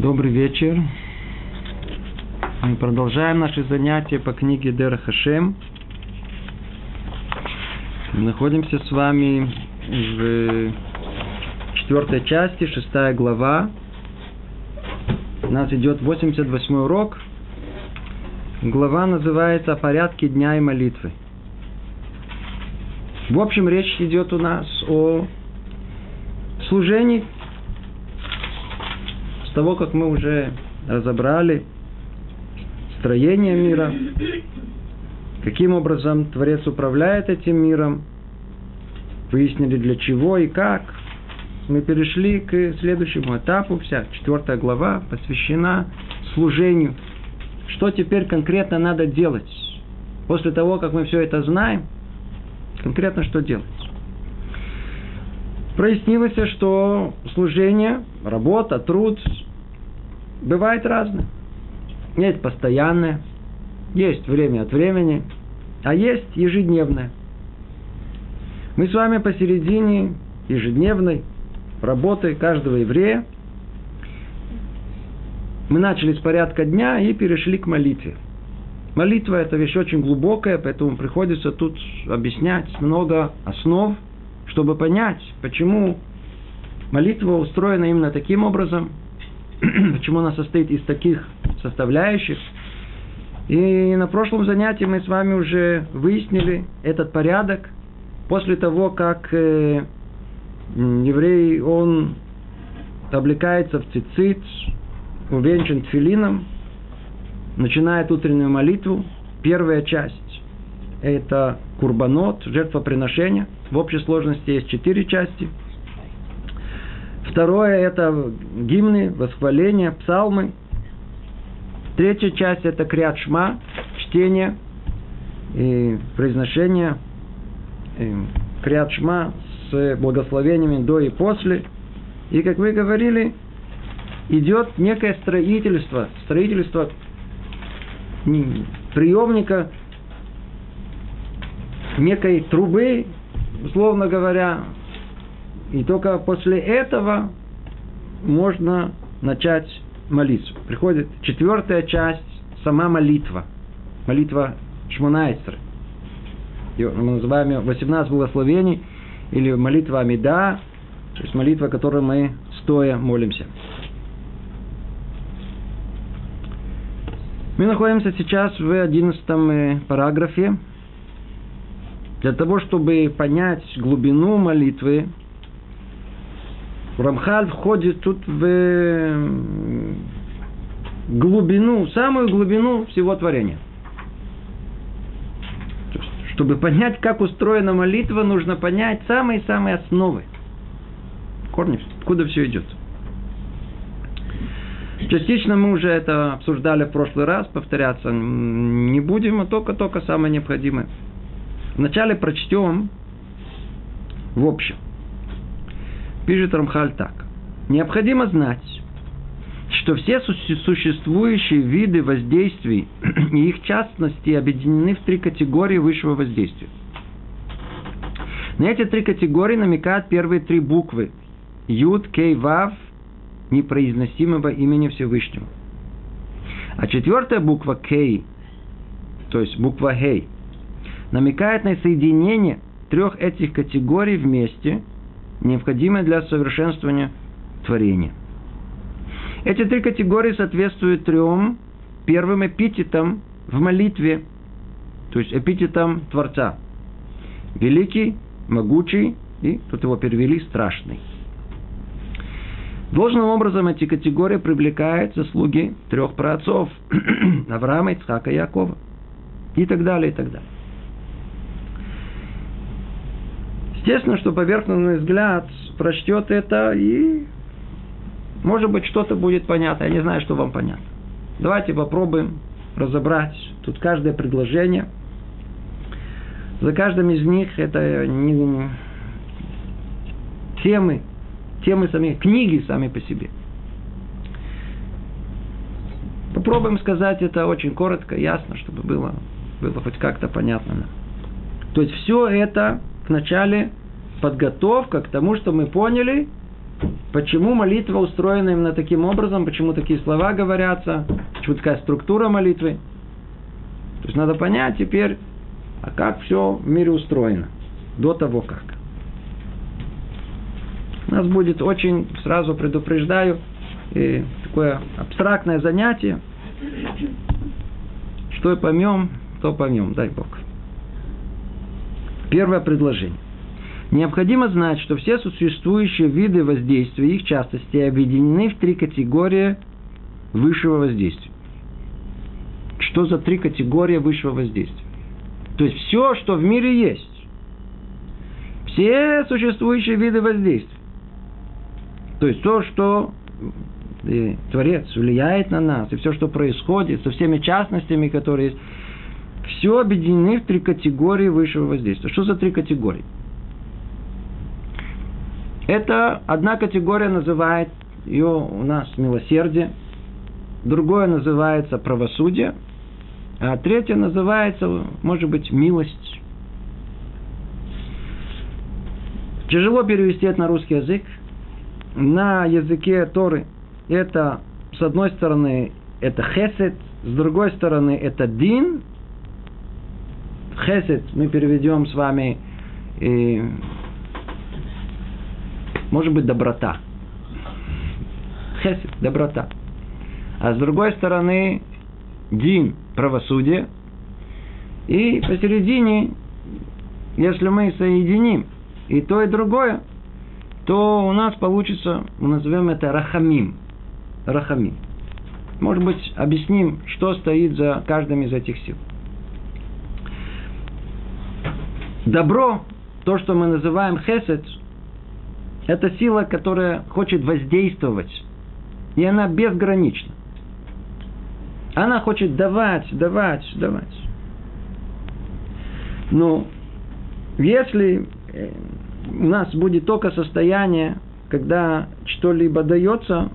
Добрый вечер. Мы продолжаем наши занятия по книге Дер Хашем. Мы находимся с вами в четвертой части, шестая глава. У нас идет 88 урок. Глава называется «О порядке дня и молитвы». В общем, речь идет у нас о служении. С того, как мы уже разобрали строение мира, каким образом Творец управляет этим миром, выяснили для чего и как, мы перешли к следующему этапу. Вся четвертая глава посвящена служению. Что теперь конкретно надо делать? После того, как мы все это знаем, конкретно что делать? Прояснилось, что служение, работа, труд бывает разное. Есть постоянное, есть время от времени, а есть ежедневное. Мы с вами посередине ежедневной работы каждого еврея. Мы начали с порядка дня и перешли к молитве. Молитва – это вещь очень глубокая, поэтому приходится тут объяснять много основ, чтобы понять, почему молитва устроена именно таким образом, почему она состоит из таких составляющих. И на прошлом занятии мы с вами уже выяснили этот порядок. После того, как э, еврей, он облекается в цицит, увенчан тфилином, начинает утреннюю молитву. Первая часть – это курбанот, жертвоприношение. В общей сложности есть четыре части. Второе – это гимны, восхваления, псалмы. Третья часть – это криат шма, чтение и произношение криат шма с благословениями до и после. И, как вы говорили, идет некое строительство, строительство приемника некой трубы, условно говоря, и только после этого можно начать молиться. Приходит четвертая часть, сама молитва. Молитва Шмунайстер. Мы называем ее 18 благословений или молитва Амида, то есть молитва, которой мы стоя молимся. Мы находимся сейчас в одиннадцатом э, параграфе. Для того, чтобы понять глубину молитвы, Рамхаль входит тут в глубину, самую глубину всего творения. Чтобы понять, как устроена молитва, нужно понять самые-самые основы. Корни, откуда все идет. Частично мы уже это обсуждали в прошлый раз, повторяться не будем, а только-только самое необходимое. Вначале прочтем в общем. Пишет Рамхаль так. Необходимо знать, что все существующие виды воздействий и их частности объединены в три категории высшего воздействия. На эти три категории намекают первые три буквы. Юд, Кей, Вав – непроизносимого имени Всевышнего. А четвертая буква Кей, то есть буква Хей, намекает на соединение трех этих категорий вместе, необходимое для совершенствования творения. Эти три категории соответствуют трем первым эпитетам в молитве, то есть эпитетам Творца. Великий, могучий и, тут его перевели, страшный. Должным образом эти категории привлекают заслуги трех праотцов – Авраама, Ицхака и Якова. И так далее, и так далее. Естественно, что поверхностный взгляд прочтет это и, может быть, что-то будет понятно. Я не знаю, что вам понятно. Давайте попробуем разобрать тут каждое предложение. За каждым из них это не темы, темы сами, книги сами по себе. Попробуем сказать это очень коротко, ясно, чтобы было, было хоть как-то понятно. То есть все это вначале подготовка к тому, что мы поняли, почему молитва устроена именно таким образом, почему такие слова говорятся, почему такая структура молитвы. То есть надо понять теперь, а как все в мире устроено до того как. У нас будет очень, сразу предупреждаю, и такое абстрактное занятие. Что поймем, то поймем, дай Бог. Первое предложение. Необходимо знать, что все существующие виды воздействия их частности объединены в три категории высшего воздействия. Что за три категории высшего воздействия? То есть все, что в мире есть. Все существующие виды воздействия. То есть то, что и Творец влияет на нас, и все, что происходит, со всеми частностями, которые есть, все объединены в три категории высшего воздействия. Что за три категории? Это одна категория называет ее у нас милосердие, другое называется правосудие, а третье называется, может быть, милость. Тяжело перевести это на русский язык. На языке Торы это, с одной стороны, это хесед, с другой стороны, это дин. Хесед мы переведем с вами, и, может быть, доброта. Хесед, доброта. А с другой стороны, дин, правосудие. И посередине, если мы соединим и то, и другое, то у нас получится, мы назовем это рахамим. Рахамим. Может быть, объясним, что стоит за каждым из этих сил. Добро, то, что мы называем хесед, это сила, которая хочет воздействовать. И она безгранична. Она хочет давать, давать, давать. Но если э, у нас будет только состояние, когда что-либо дается,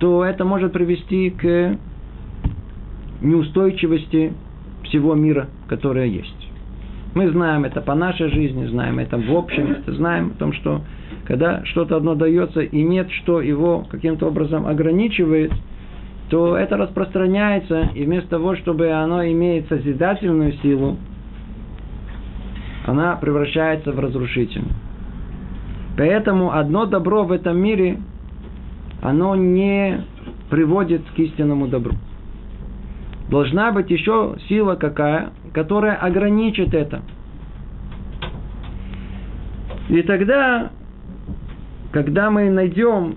то это может привести к неустойчивости всего мира, которое есть. Мы знаем это по нашей жизни, знаем это в общем, знаем о том, что когда что-то одно дается и нет, что его каким-то образом ограничивает, то это распространяется, и вместо того, чтобы оно имеет созидательную силу, она превращается в разрушительную. Поэтому одно добро в этом мире оно не приводит к истинному добру. Должна быть еще сила какая, которая ограничит это. И тогда, когда мы найдем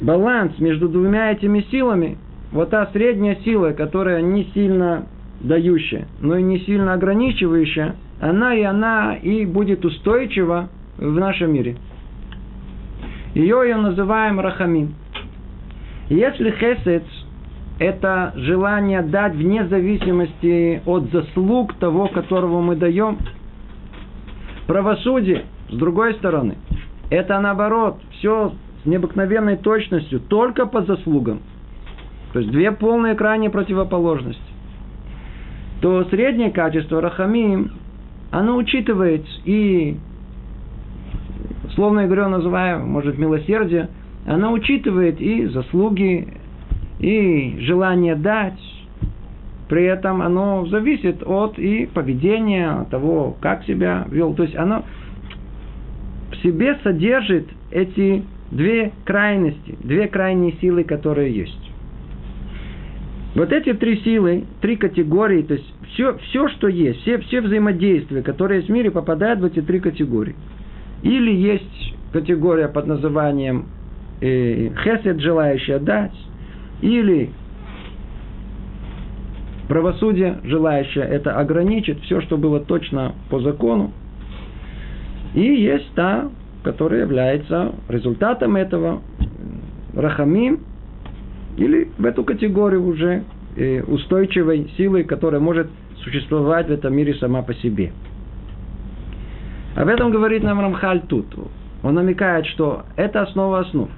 баланс между двумя этими силами, вот та средняя сила, которая не сильно дающая, но и не сильно ограничивающая, она и она и будет устойчива в нашем мире. Ее ее называем рахамин. Если хесед – это желание дать вне зависимости от заслуг того, которого мы даем, правосудие, с другой стороны, это наоборот, все с необыкновенной точностью, только по заслугам. То есть две полные крайние противоположности. То среднее качество рахамим, оно учитывает и словно я говорю, называю, может, милосердие, она учитывает и заслуги, и желание дать. При этом оно зависит от и поведения, того, как себя вел. То есть оно в себе содержит эти две крайности, две крайние силы, которые есть. Вот эти три силы, три категории, то есть все, все что есть, все, все взаимодействия, которые есть в мире, попадают в эти три категории – или есть категория под названием э, хесед, желающая дать, или правосудие, желающее это ограничить, все, что было точно по закону. И есть та, которая является результатом этого, рахамим, или в эту категорию уже э, устойчивой силы, которая может существовать в этом мире сама по себе. Об этом говорит нам Рамхаль тут. Он намекает, что это основа основ.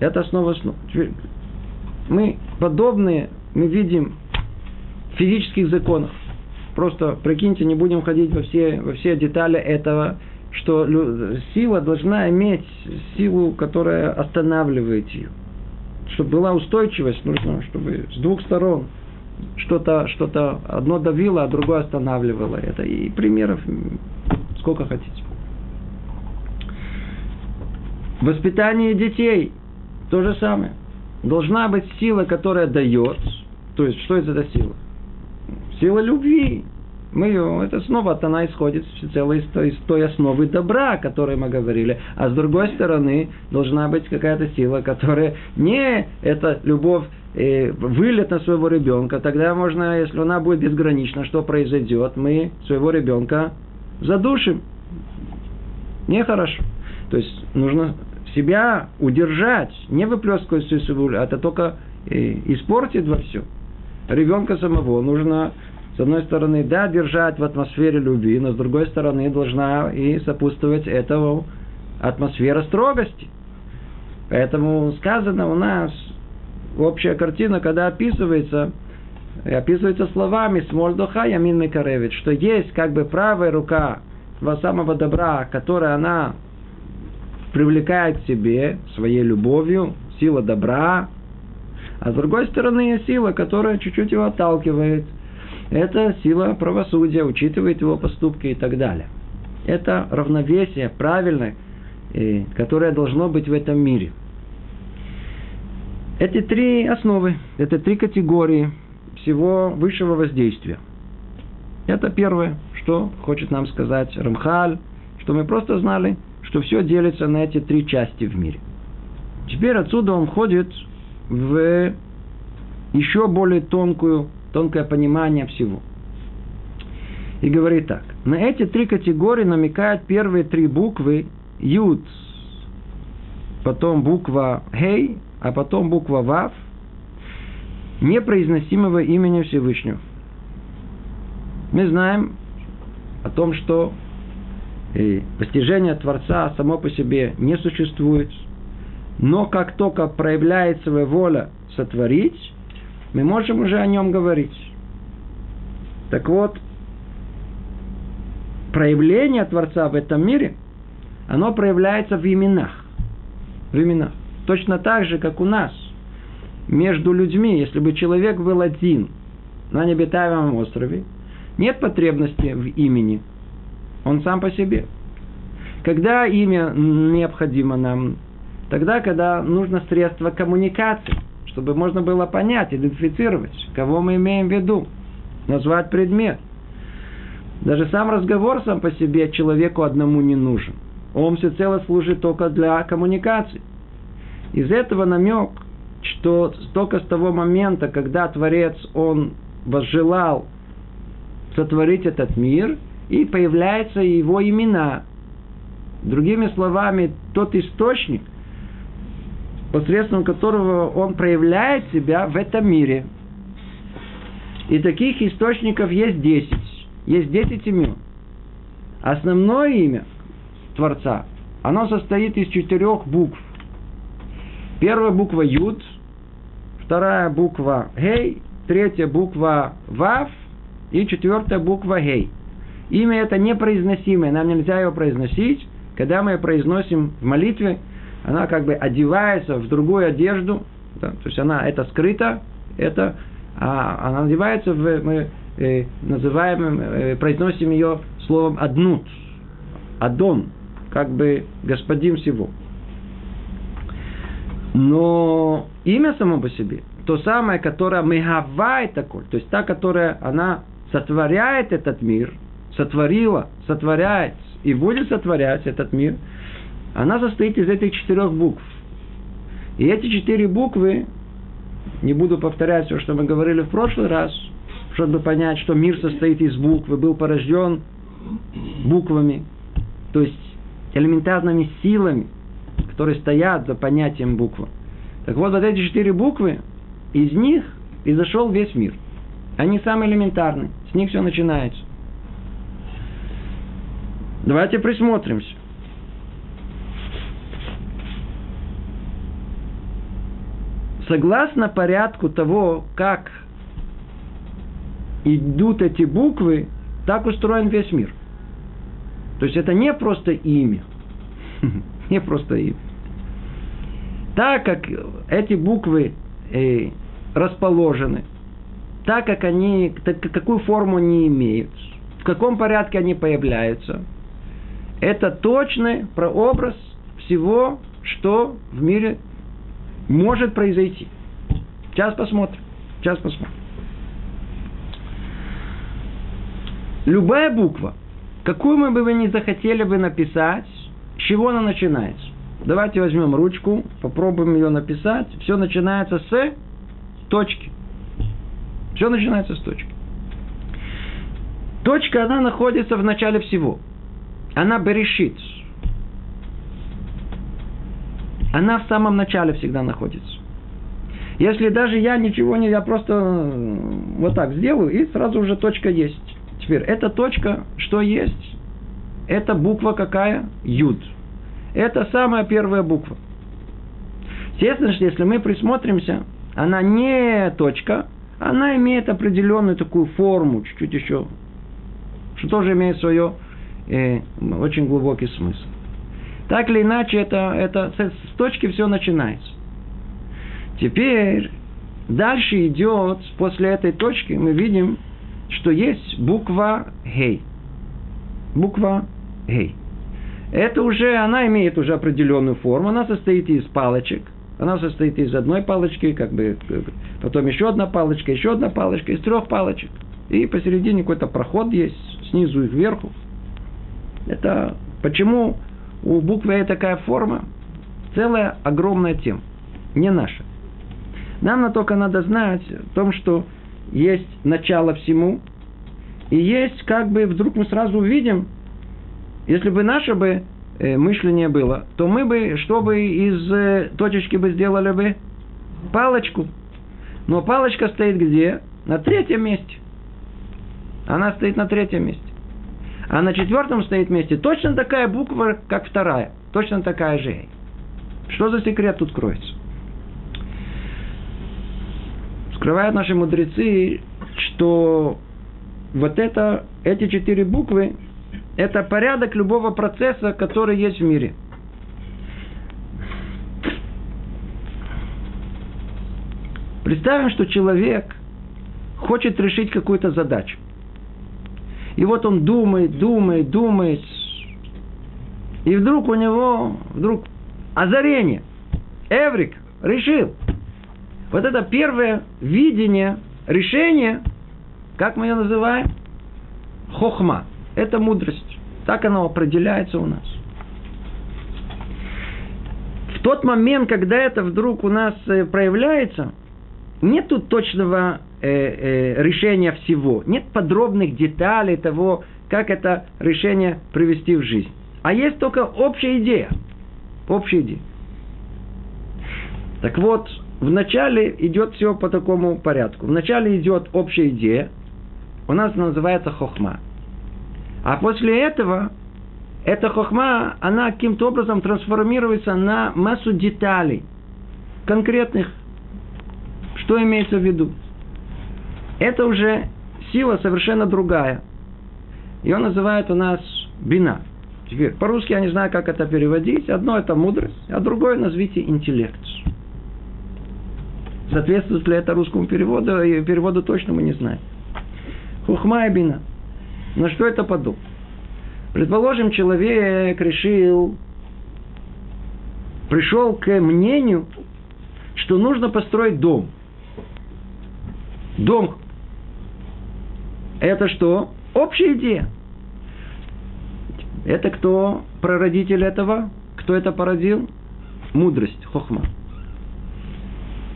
Это основа основ. Мы подобные, мы видим физических законах. Просто прикиньте, не будем ходить во все, во все детали этого. что сила должна иметь силу, которая останавливает ее. Чтобы была устойчивость, нужно, чтобы с двух сторон что-то что одно давило, а другое останавливало это. И примеров сколько хотите. Воспитание детей то же самое. Должна быть сила, которая дает. То есть, что это за сила? Сила любви. Мы ее, это снова от она исходит всецело из той, из той основы добра, о которой мы говорили. А с другой стороны, должна быть какая-то сила, которая не эта любовь э, вылет на своего ребенка. Тогда можно, если она будет безгранична, что произойдет? Мы своего ребенка задушим. Нехорошо. То есть нужно себя удержать, не выплескивать всю свою, это только э, испортит во все. Ребенка самого нужно, с одной стороны, да, держать в атмосфере любви, но с другой стороны должна и сопутствовать этому атмосфера строгости. Поэтому сказано у нас общая картина, когда описывается, описывается словами «Смоль духа ямин микаревит», что есть как бы правая рука во самого добра, которая она привлекает к себе своей любовью, сила добра, а с другой стороны сила, которая чуть-чуть его отталкивает. Это сила правосудия, учитывает его поступки и так далее. Это равновесие правильное, которое должно быть в этом мире. Эти три основы, это три категории всего высшего воздействия. Это первое, что хочет нам сказать Рамхаль, что мы просто знали – что все делится на эти три части в мире. Теперь отсюда он входит в еще более тонкую, тонкое понимание всего. И говорит так. На эти три категории намекают первые три буквы Юд, потом буква Хей, а потом буква Вав, непроизносимого имени Всевышнего. Мы знаем о том, что и постижение Творца само по себе не существует. Но как только проявляется своя воля сотворить, мы можем уже о нем говорить. Так вот, проявление Творца в этом мире, оно проявляется в именах. В именах. Точно так же, как у нас. Между людьми, если бы человек был один на необитаемом острове, нет потребности в имени – он сам по себе. Когда имя необходимо нам? Тогда, когда нужно средство коммуникации, чтобы можно было понять, идентифицировать, кого мы имеем в виду, назвать предмет. Даже сам разговор сам по себе человеку одному не нужен. Он всецело служит только для коммуникации. Из этого намек, что только с того момента, когда Творец, он возжелал сотворить этот мир – и появляются его имена. Другими словами, тот источник, посредством которого он проявляет себя в этом мире. И таких источников есть десять. Есть десять имен. Основное имя Творца, оно состоит из четырех букв. Первая буква Юд, вторая буква Гей, третья буква Вав и четвертая буква Гей. Имя это непроизносимое, нам нельзя его произносить. Когда мы произносим в молитве, она как бы одевается в другую одежду, да, то есть она это скрыто, это а она одевается в мы э, называем э, произносим ее словом аднут, адон, как бы господин всего. Но имя само по себе, то самое, которое мегавает такой, то есть та, которая она сотворяет этот мир – сотворила, сотворяет и будет сотворять этот мир, она состоит из этих четырех букв. И эти четыре буквы, не буду повторять все, что мы говорили в прошлый раз, чтобы понять, что мир состоит из букв, был порожден буквами, то есть элементарными силами, которые стоят за понятием буквы. Так вот, вот эти четыре буквы, из них и зашел весь мир. Они самые элементарные, с них все начинается. Давайте присмотримся. Согласно порядку того, как идут эти буквы, так устроен весь мир. То есть это не просто имя. Не просто имя. Так как эти буквы э, расположены, так как они, так, какую форму они имеют, в каком порядке они появляются, это точный прообраз всего, что в мире может произойти. Сейчас посмотрим. Сейчас посмотрим. Любая буква, какую мы бы вы не захотели бы написать, с чего она начинается? Давайте возьмем ручку, попробуем ее написать. Все начинается с точки. Все начинается с точки. Точка, она находится в начале всего. Она берешит. Она в самом начале всегда находится. Если даже я ничего не, я просто э, вот так сделаю, и сразу уже точка есть. Теперь, эта точка, что есть? Это буква какая? Юд. Это самая первая буква. Естественно, что если мы присмотримся, она не точка, она имеет определенную такую форму, чуть-чуть еще, что тоже имеет свое э, очень глубокий смысл. Так или иначе, это, это с точки все начинается. Теперь дальше идет, после этой точки мы видим, что есть буква Гей. Буква Гей. Это уже, она имеет уже определенную форму, она состоит из палочек. Она состоит из одной палочки, как бы, потом еще одна палочка, еще одна палочка, из трех палочек. И посередине какой-то проход есть, снизу и вверху. Это почему у буквы Э такая форма? Целая огромная тема, не наша. Нам на только надо знать о том, что есть начало всему, и есть как бы вдруг мы сразу увидим, если бы наше бы э, мышление было, то мы бы, что бы из э, точечки бы сделали бы? Палочку. Но палочка стоит где? На третьем месте. Она стоит на третьем месте. А на четвертом стоит месте точно такая буква, как вторая. Точно такая же. Что за секрет тут кроется? Скрывают наши мудрецы, что вот это, эти четыре буквы, это порядок любого процесса, который есть в мире. Представим, что человек хочет решить какую-то задачу. И вот он думает, думает, думает. И вдруг у него, вдруг озарение. Эврик решил. Вот это первое видение, решение, как мы ее называем? Хохма. Это мудрость. Так оно определяется у нас. В тот момент, когда это вдруг у нас э, проявляется, нет тут точного решения всего, нет подробных деталей того, как это решение привести в жизнь. А есть только общая идея. Общая идея. Так вот, вначале идет все по такому порядку. Вначале идет общая идея, у нас называется хохма. А после этого эта хохма, она каким-то образом трансформируется на массу деталей, конкретных. Что имеется в виду? Это уже сила совершенно другая. Ее называют у нас бина. Теперь, по-русски я не знаю, как это переводить. Одно это мудрость, а другое назовите интеллект. Соответствует ли это русскому переводу? И переводу точно мы не знаем. Хухма и бина. На что это подобно? Предположим, человек решил, пришел к мнению, что нужно построить дом. Дом. Это что? Общая идея. Это кто прародитель этого? Кто это породил? Мудрость, хохма.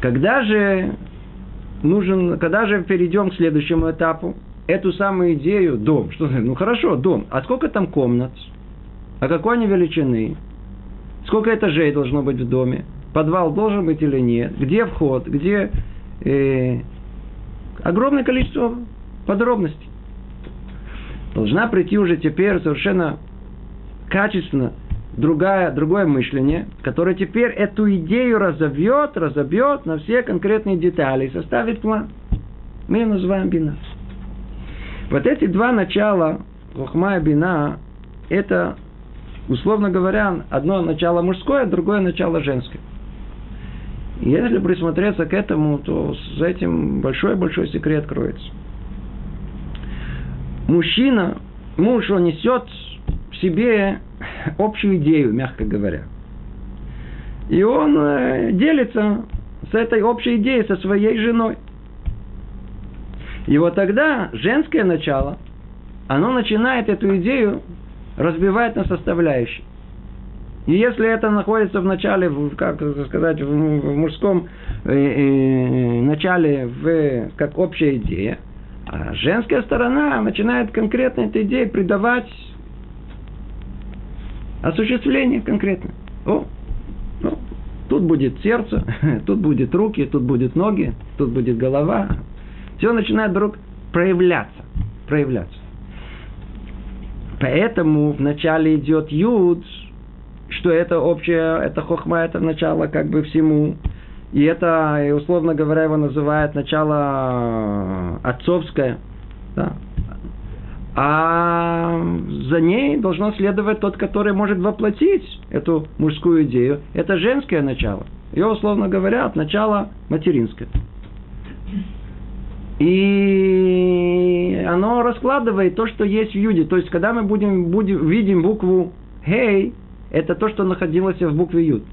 Когда же нужен, когда же перейдем к следующему этапу? Эту самую идею, дом. Что, ну хорошо, дом. А сколько там комнат? А какой они величины? Сколько этажей должно быть в доме? Подвал должен быть или нет? Где вход? Где... Э, огромное количество подробностей. Должна прийти уже теперь совершенно качественно другая, другое мышление, которое теперь эту идею разовьет, разобьет на все конкретные детали и составит план. Мы ее называем бина. Вот эти два начала, хохма и бина, это, условно говоря, одно начало мужское, другое начало женское. Если присмотреться к этому, то с этим большой-большой секрет кроется. Мужчина, муж, он несет в себе общую идею, мягко говоря. И он э, делится с этой общей идеей со своей женой. И вот тогда женское начало, оно начинает эту идею разбивать на составляющие. И если это находится в начале, как сказать, в мужском э, э, начале, в, как общая идея, а женская сторона начинает конкретно этой идее придавать осуществление конкретно. О, ну, тут будет сердце, тут будет руки, тут будет ноги, тут будет голова. Все начинает вдруг проявляться. Проявляться. Поэтому вначале идет юд, что это общее, это хохма, это начало как бы всему. И это, условно говоря, его называют начало отцовское. Да. А за ней должно следовать тот, который может воплотить эту мужскую идею. Это женское начало. Ее, условно говоря, от начала материнское. И оно раскладывает то, что есть в юде. То есть, когда мы будем, будем видим букву «хей», это то, что находилось в букве «юд».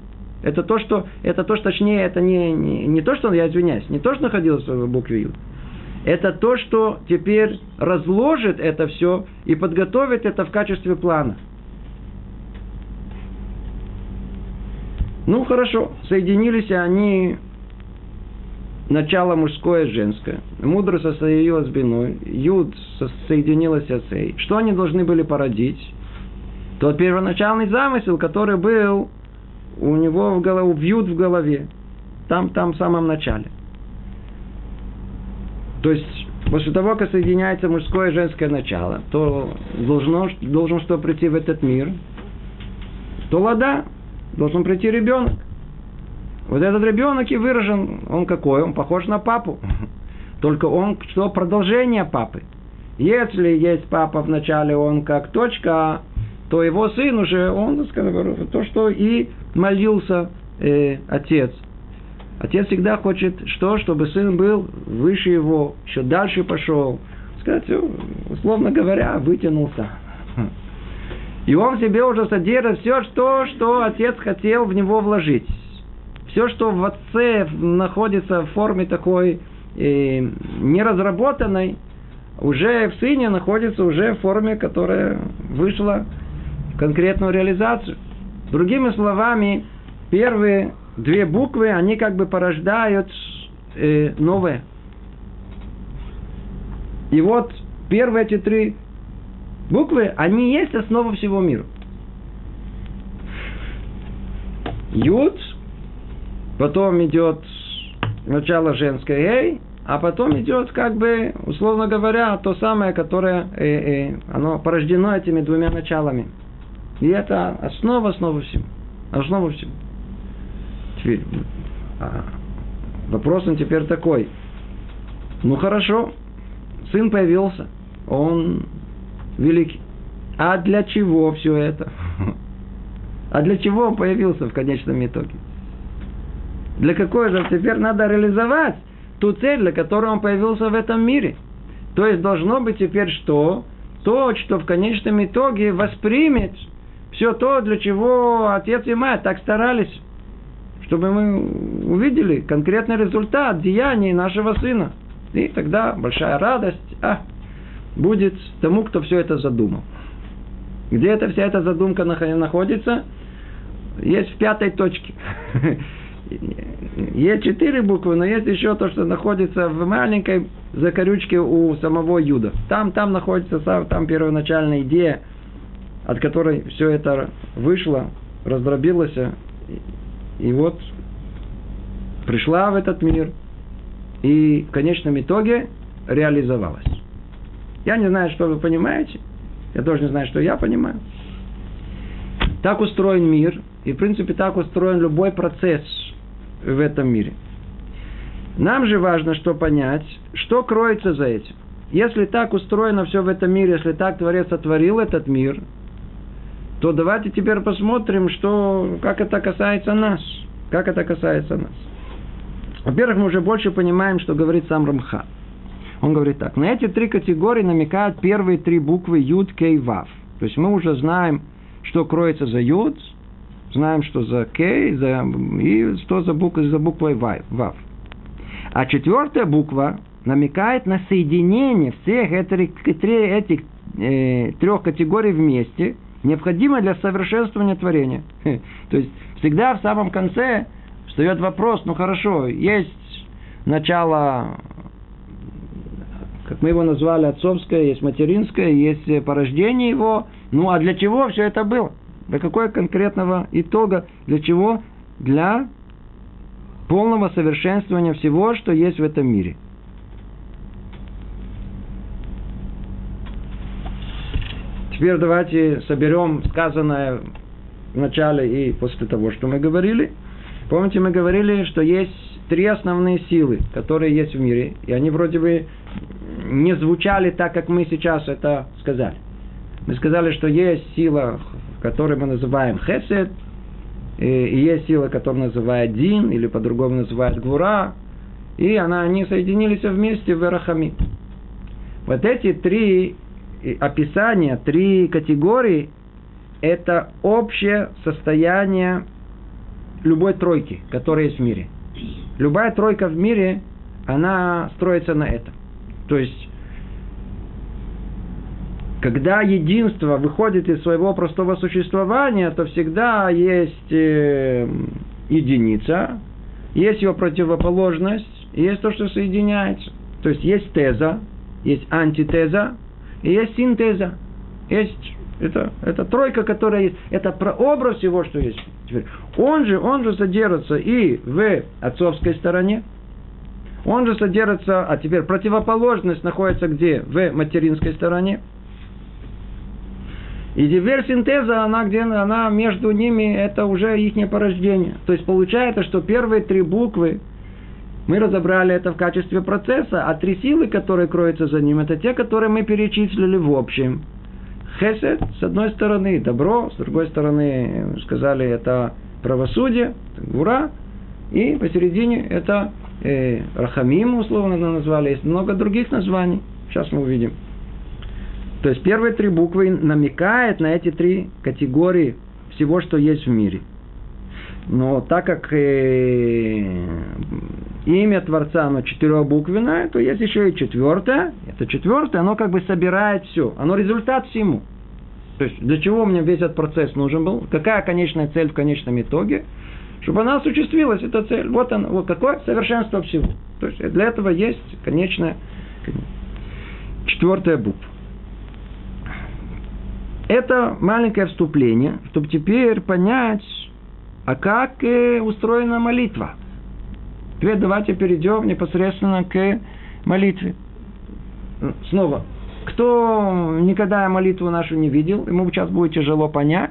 Это то, что, это то, что точнее, это не, не, не то, что, я извиняюсь, не то, что находилось в букве «юд». Это то, что теперь разложит это все и подготовит это в качестве плана. Ну, хорошо, соединились они начало мужское и женское. Мудро соединилась с биной, юд соединилась с эй. Что они должны были породить? Тот первоначальный замысел, который был у него в голове, вьют в голове. Там, там, в самом начале. То есть, после того, как соединяется мужское и женское начало, то должно, должен что прийти в этот мир, то лада, должен прийти ребенок. Вот этот ребенок и выражен, он какой? Он похож на папу. Только он что? Продолжение папы. Если есть папа в начале, он как точка, то его сын уже, он, скажем, то, что и молился э, отец. Отец всегда хочет что? Чтобы сын был выше его, еще дальше пошел. Сказать, условно говоря, вытянулся. И он себе уже содержит все, что, что отец хотел в него вложить. Все, что в отце находится в форме такой э, неразработанной, уже в сыне находится уже в форме, которая вышла конкретную реализацию. Другими словами, первые две буквы, они как бы порождают э, новое. И вот первые эти три буквы, они есть основа всего мира. Юд, потом идет начало женское эй, а потом идет, как бы, условно говоря, то самое, которое э, э, оно порождено этими двумя началами. И это основа, основа всего. Основа всего. Теперь, а, вопрос он теперь такой. Ну хорошо, сын появился, он великий. А для чего все это? А для чего он появился в конечном итоге? Для какой же? Теперь надо реализовать ту цель, для которой он появился в этом мире. То есть должно быть теперь что? То, что в конечном итоге воспримет все то, для чего отец и мать так старались, чтобы мы увидели конкретный результат деяний нашего сына. И тогда большая радость а, будет тому, кто все это задумал. Где эта вся эта задумка находится? Есть в пятой точке. Есть четыре буквы, но есть еще то, что находится в маленькой закорючке у самого Юда. Там, там находится там первоначальная идея – от которой все это вышло, раздробилось, и вот пришла в этот мир, и в конечном итоге реализовалась. Я не знаю, что вы понимаете, я тоже не знаю, что я понимаю. Так устроен мир, и в принципе так устроен любой процесс в этом мире. Нам же важно что понять, что кроется за этим. Если так устроено все в этом мире, если так Творец сотворил этот мир, то давайте теперь посмотрим, что, как это касается нас. Как это касается нас. Во-первых, мы уже больше понимаем, что говорит сам Рамха. Он говорит так. На эти три категории намекают первые три буквы Юд, Кей, Вав. То есть мы уже знаем, что кроется за Юд, знаем, что за Кей, за, и что за, буквой, за буквой Вав. А четвертая буква намекает на соединение всех этих, этих э, трех категорий вместе, необходимо для совершенствования творения. То есть всегда в самом конце встает вопрос, ну хорошо, есть начало, как мы его назвали, отцовское, есть материнское, есть порождение его, ну а для чего все это было? Для какого конкретного итога? Для чего? Для полного совершенствования всего, что есть в этом мире. Теперь давайте соберем сказанное в начале и после того, что мы говорили. Помните, мы говорили, что есть три основные силы, которые есть в мире, и они вроде бы не звучали так, как мы сейчас это сказали. Мы сказали, что есть сила, которую мы называем хесед, и есть сила, которую называют дин, или по-другому называют гвура, и она, они соединились вместе в Эрахами. Вот эти три описания, три категории – это общее состояние любой тройки, которая есть в мире. Любая тройка в мире, она строится на этом. То есть, когда единство выходит из своего простого существования, то всегда есть э, единица, есть его противоположность, есть то, что соединяется. То есть есть теза, есть антитеза, и есть синтеза. Есть это, это тройка, которая есть. Это прообраз всего, что есть. Теперь, он же, он же содержится и в отцовской стороне, он же содержится, а теперь противоположность находится где? В материнской стороне. И теперь синтеза, она где она между ними, это уже их порождение. То есть получается, что первые три буквы мы разобрали это в качестве процесса, а три силы, которые кроются за ним, это те, которые мы перечислили в общем. Хесед, с одной стороны, добро, с другой стороны, сказали, это правосудие, гура, и посередине это э, Рахамим, условно назвали, есть много других названий. Сейчас мы увидим. То есть первые три буквы намекают на эти три категории всего, что есть в мире. Но так как э, имя Творца, оно четырехбуквенное, то есть еще и четвертое. Это четвертое, оно как бы собирает все. Оно результат всему. То есть для чего мне весь этот процесс нужен был? Какая конечная цель в конечном итоге? Чтобы она осуществилась, эта цель. Вот она, вот какое совершенство всего. То есть для этого есть конечная четвертая буква. Это маленькое вступление, чтобы теперь понять, а как э, устроена молитва. Теперь давайте перейдем непосредственно к молитве. Снова, кто никогда молитву нашу не видел, ему сейчас будет тяжело понять,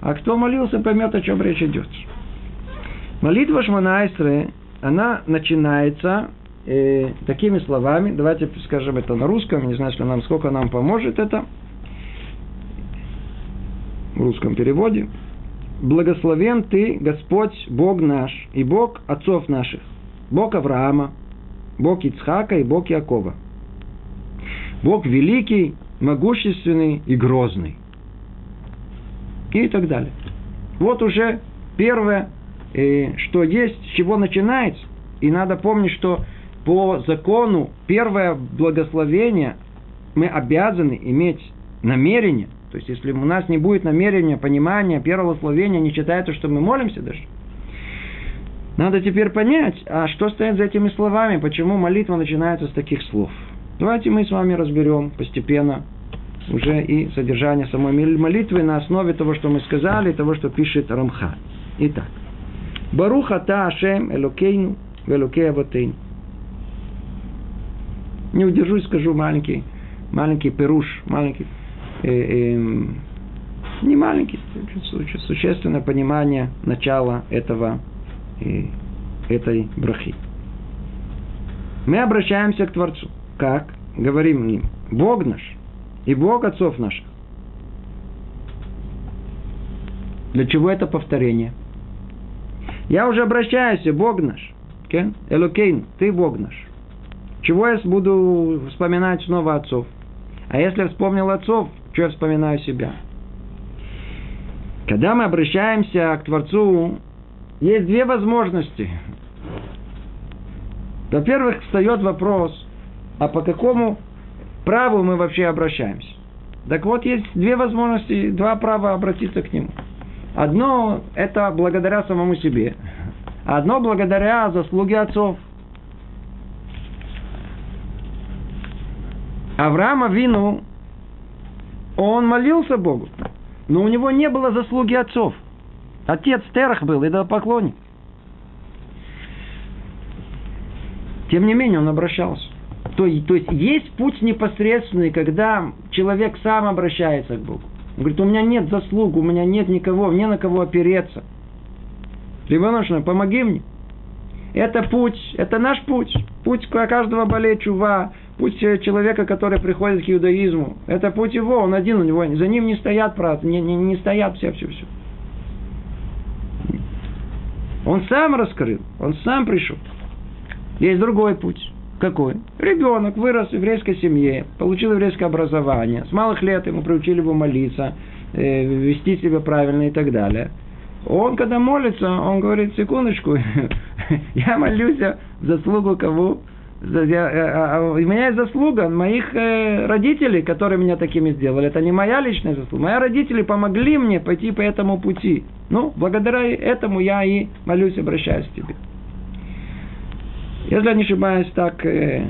а кто молился, поймет, о чем речь идет. Молитва Шманайсры, она начинается э, такими словами, давайте скажем это на русском, не знаю, что нам, сколько нам поможет это, в русском переводе – благословен ты, Господь, Бог наш, и Бог отцов наших, Бог Авраама, Бог Ицхака и Бог Якова. Бог великий, могущественный и грозный. И так далее. Вот уже первое, э, что есть, с чего начинается. И надо помнить, что по закону первое благословение мы обязаны иметь намерение – то есть, если у нас не будет намерения, понимания, первого словения, не считается, что мы молимся даже. Надо теперь понять, а что стоит за этими словами, почему молитва начинается с таких слов. Давайте мы с вами разберем постепенно уже и содержание самой молитвы на основе того, что мы сказали, того, что пишет Рамха. Итак. Баруха та Ашем Элокейну Велокей Авотейну. Не удержусь, скажу маленький, маленький перуш, маленький не маленький, существенное понимание начала этого, этой брахи. Мы обращаемся к Творцу. Как? Говорим им, Бог наш и Бог отцов наших. Для чего это повторение? Я уже обращаюсь, Бог наш. Элокейн, ты Бог наш. Чего я буду вспоминать снова отцов? А если вспомнил отцов, что я вспоминаю себя? Когда мы обращаемся к Творцу, есть две возможности. Во-первых, встает вопрос, а по какому праву мы вообще обращаемся? Так вот, есть две возможности, два права обратиться к нему. Одно – это благодаря самому себе. Одно благодаря заслуге отцов. Авраама Вину, он молился Богу, но у него не было заслуги отцов. Отец Терах был, идолопоклонник. Тем не менее, он обращался. То, то есть, есть путь непосредственный, когда человек сам обращается к Богу. Он говорит, у меня нет заслуг, у меня нет никого, мне на кого опереться. Рибоношна, помоги мне. Это путь, это наш путь. Путь каждого болеет чува, путь человека, который приходит к иудаизму. Это путь его, он один у него, за ним не стоят брат, не, не, не стоят все, все, все. Он сам раскрыл, он сам пришел. Есть другой путь. Какой? Ребенок вырос в еврейской семье, получил еврейское образование. С малых лет ему приучили его молиться, э, вести себя правильно и так далее. Он, когда молится, он говорит, секундочку, я молюсь в заслугу кого? Я, а, а, у меня есть заслуга моих э, родителей, которые меня такими сделали. Это не моя личная заслуга. Мои родители помогли мне пойти по этому пути. Ну, благодаря этому я и молюсь, обращаюсь к тебе. Если я не ошибаюсь, так э,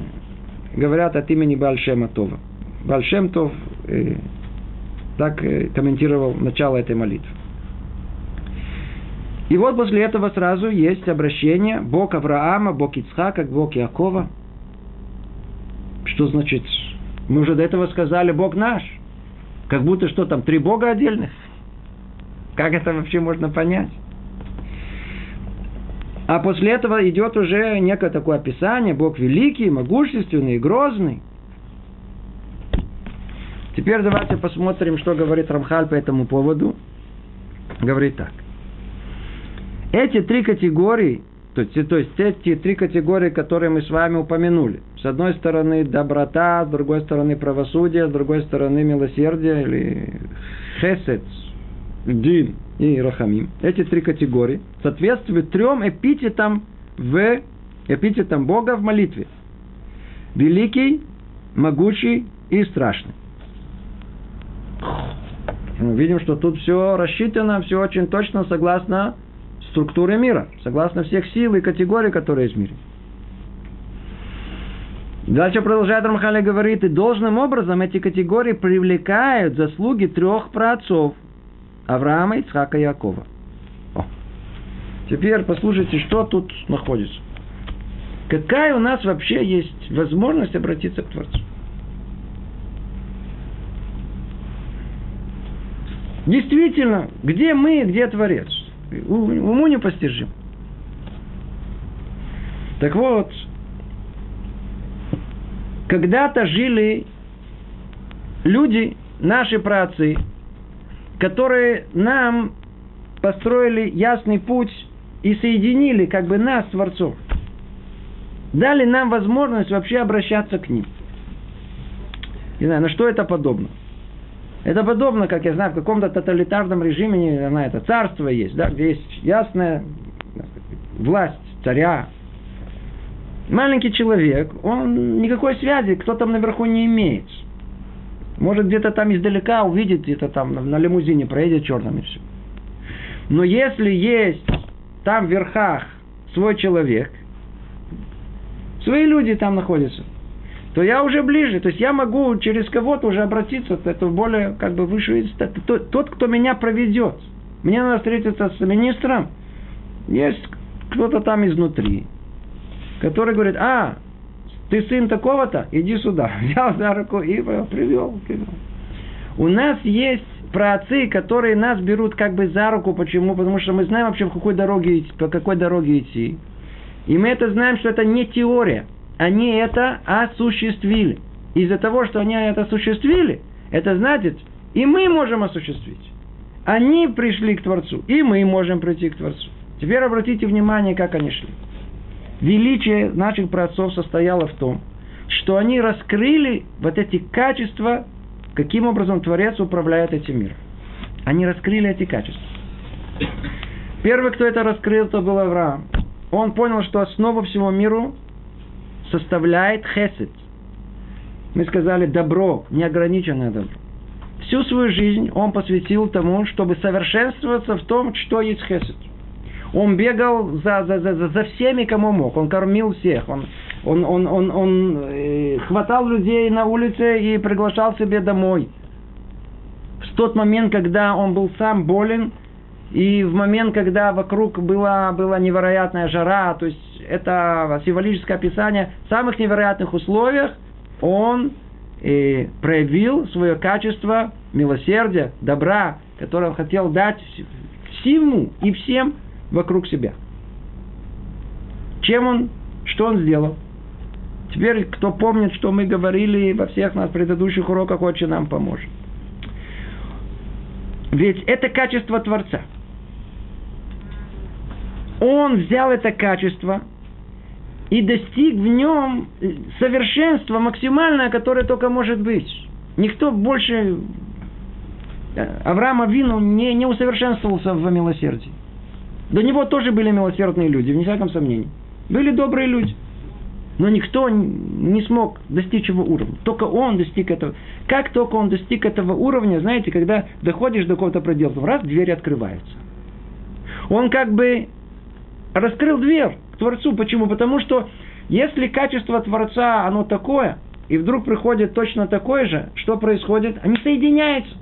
говорят от имени Бальшема Това. Бальшем Тов э, так э, комментировал начало этой молитвы. И вот после этого сразу есть обращение Бог Авраама, Бог Ицхака, Бог Якова. Что значит? Мы уже до этого сказали Бог наш. Как будто что там, три Бога отдельных. Как это вообще можно понять? А после этого идет уже некое такое описание. Бог великий, могущественный, грозный. Теперь давайте посмотрим, что говорит Рамхаль по этому поводу. Говорит так. Эти три категории, то есть, то есть эти три категории, которые мы с вами упомянули. С одной стороны доброта, с другой стороны правосудие, с другой стороны милосердие или хесед, дин и рахамим. Эти три категории соответствуют трем эпитетам в эпитетам Бога в молитве. Великий, могучий и страшный. Мы видим, что тут все рассчитано, все очень точно согласно структуре мира, согласно всех сил и категорий, которые есть в мире. Дальше продолжает Рамхали говорит, и должным образом эти категории привлекают заслуги трех праотцов Авраама, Ицхака и Якова. О. Теперь послушайте, что тут находится. Какая у нас вообще есть возможность обратиться к Творцу? Действительно, где мы, где Творец? уму не постижим. Так вот, когда-то жили люди, наши працы, которые нам построили ясный путь и соединили как бы нас с Творцом. Дали нам возможность вообще обращаться к ним. Не знаю, на что это подобно? Это подобно, как я знаю, в каком-то тоталитарном режиме, знаю, это царство есть, да, где есть ясная власть царя. Маленький человек, он никакой связи, кто там наверху не имеет. Может, где-то там издалека увидит, где-то там на, на лимузине проедет черным и все. Но если есть там в верхах свой человек, свои люди там находятся, то я уже ближе. То есть я могу через кого-то уже обратиться, это более как бы выше тот, кто меня проведет. Мне надо встретиться с министром. Есть кто-то там изнутри, который говорит, а, ты сын такого-то, иди сюда. Взял за руку и привел. У нас есть праотцы, которые нас берут как бы за руку. Почему? Потому что мы знаем вообще, по какой дороге, по какой дороге идти. И мы это знаем, что это не теория они это осуществили. Из-за того, что они это осуществили, это значит, и мы можем осуществить. Они пришли к Творцу, и мы можем прийти к Творцу. Теперь обратите внимание, как они шли. Величие наших праотцов состояло в том, что они раскрыли вот эти качества, каким образом Творец управляет этим миром. Они раскрыли эти качества. Первый, кто это раскрыл, это был Авраам. Он понял, что основу всего миру составляет хесед. Мы сказали добро, неограниченное добро. Всю свою жизнь он посвятил тому, чтобы совершенствоваться в том, что есть хесед. Он бегал за, за, за, за всеми, кому мог. Он кормил всех. Он, он, он, он, он э, хватал людей на улице и приглашал себе домой. В тот момент, когда он был сам болен, и в момент, когда вокруг была, была невероятная жара, то есть это символическое описание самых невероятных условиях, он э, проявил свое качество милосердия, добра, которое он хотел дать всему и всем вокруг себя. Чем он, что он сделал? Теперь, кто помнит, что мы говорили во всех нас предыдущих уроках, очень нам поможет. Ведь это качество Творца. Он взял это качество и достиг в нем совершенства максимальное, которое только может быть. Никто больше э, Авраама Вину не, не усовершенствовался в милосердии. До него тоже были милосердные люди, в всяком сомнении. Были добрые люди. Но никто не смог достичь его уровня. Только он достиг этого. Как только он достиг этого уровня, знаете, когда доходишь до какого-то предела, раз двери открываются. Он как бы раскрыл дверь к Творцу. Почему? Потому что если качество Творца, оно такое, и вдруг приходит точно такое же, что происходит? Они соединяются.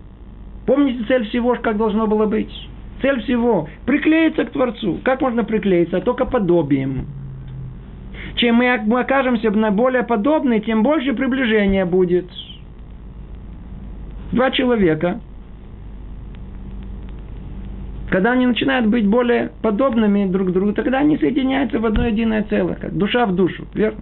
Помните цель всего, как должно было быть? Цель всего – приклеиться к Творцу. Как можно приклеиться? Только подобием. Чем мы окажемся на более подобны, тем больше приближения будет. Два человека, когда они начинают быть более подобными друг другу, тогда они соединяются в одно единое целое, как душа в душу, верно?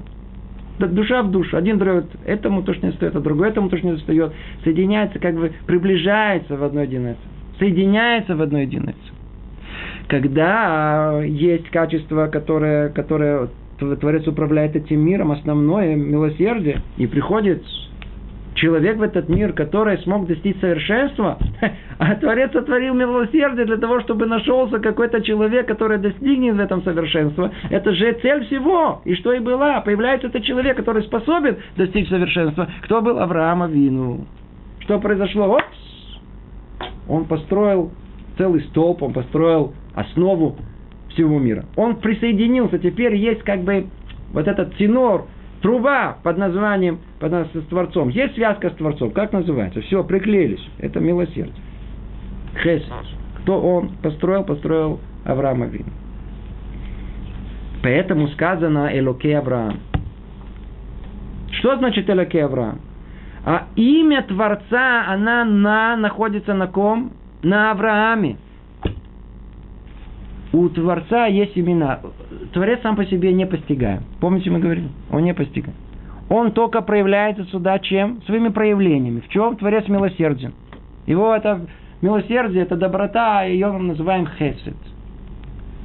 Душа в душу. Один дает этому то, что не стоит, а другой этому то, что не достает. Соединяется, как бы приближается в одно единое целое соединяется в одно единое Когда есть качество, которое, которое Творец управляет этим миром, основное милосердие, и приходит человек в этот мир, который смог достичь совершенства, а Творец сотворил милосердие для того, чтобы нашелся какой-то человек, который достигнет в этом совершенства. Это же цель всего. И что и была. Появляется этот человек, который способен достичь совершенства. Кто был Авраама Вину? Что произошло? Опс! Он построил целый столб, он построил основу всего мира. Он присоединился, теперь есть как бы вот этот тенор, труба под названием, под названием с Творцом. Есть связка с Творцом, как называется? Все, приклеились. Это милосердие. Хесед. Кто он построил? Построил Авраам Авин. Поэтому сказано Элоке Авраам. Что значит Элоке Авраам? А имя Творца, она на, находится на ком? На Аврааме. У Творца есть имена. Творец сам по себе не постигаем. Помните, мы говорили? Он не постигаем. Он только проявляется сюда чем? Своими проявлениями. В чем Творец милосерден? Его это милосердие, это доброта, ее мы называем хесед.